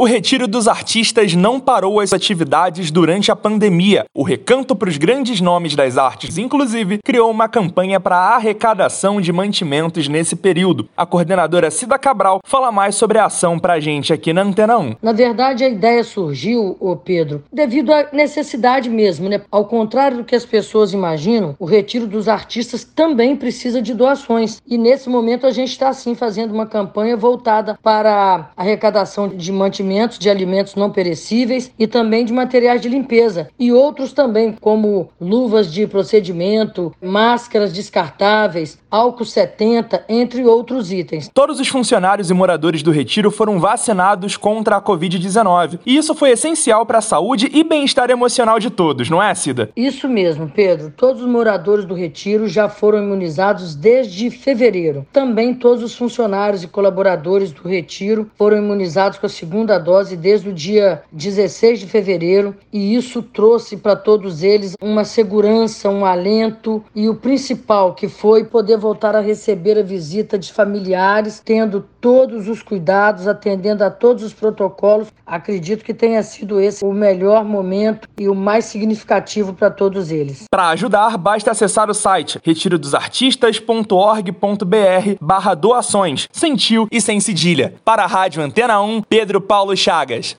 O Retiro dos Artistas não parou as atividades durante a pandemia. O Recanto para os Grandes Nomes das Artes, inclusive, criou uma campanha para a arrecadação de mantimentos nesse período. A coordenadora Cida Cabral fala mais sobre a ação para a gente aqui na Antena 1. Na verdade, a ideia surgiu, ô Pedro, devido à necessidade mesmo, né? Ao contrário do que as pessoas imaginam, o Retiro dos Artistas também precisa de doações. E nesse momento a gente está, sim, fazendo uma campanha voltada para a arrecadação de mantimentos de alimentos não perecíveis e também de materiais de limpeza e outros também, como luvas de procedimento, máscaras descartáveis, álcool 70, entre outros itens. Todos os funcionários e moradores do Retiro foram vacinados contra a Covid-19 e isso foi essencial para a saúde e bem-estar emocional de todos, não é, Cida? Isso mesmo, Pedro. Todos os moradores do Retiro já foram imunizados desde fevereiro. Também todos os funcionários e colaboradores do Retiro foram imunizados com a segunda dose desde o dia 16 de fevereiro e isso trouxe para todos eles uma segurança, um alento e o principal que foi poder voltar a receber a visita de familiares, tendo todos os cuidados, atendendo a todos os protocolos. Acredito que tenha sido esse o melhor momento e o mais significativo para todos eles. Para ajudar, basta acessar o site retirodosartistas.org.br barra doações, sem tio e sem cedilha. Para a Rádio Antena 1, Pedro Paulo Chagas.